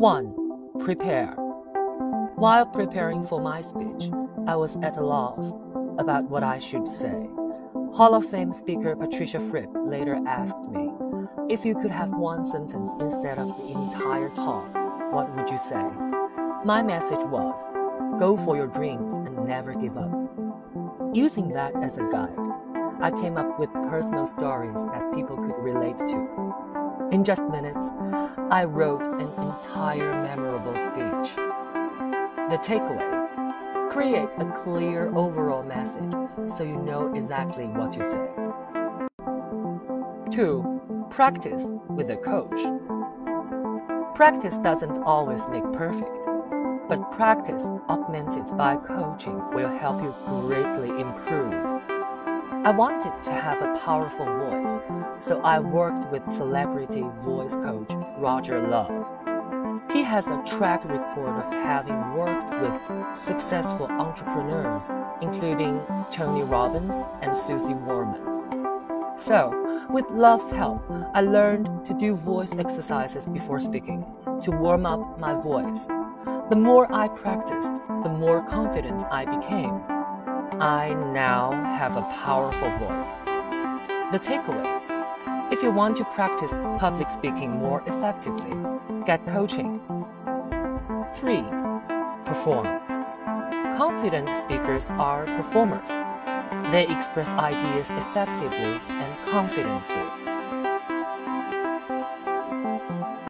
1. Prepare. While preparing for my speech, I was at a loss about what I should say. Hall of Fame speaker Patricia Fripp later asked me, if you could have one sentence instead of the entire talk, what would you say? My message was, go for your dreams and never give up. Using that as a guide, I came up with personal stories that people could relate to. In just minutes, I wrote an entire memorable speech. The takeaway create a clear overall message so you know exactly what you say. 2. Practice with a coach. Practice doesn't always make perfect, but practice augmented by coaching will help you greatly improve. I wanted to have a powerful voice, so I worked with celebrity voice coach Roger Love. He has a track record of having worked with successful entrepreneurs, including Tony Robbins and Suze Orman. So, with Love's help, I learned to do voice exercises before speaking to warm up my voice. The more I practiced, the more confident I became. I now have a powerful voice. The takeaway if you want to practice public speaking more effectively, get coaching. 3. Perform. Confident speakers are performers. They express ideas effectively and confidently.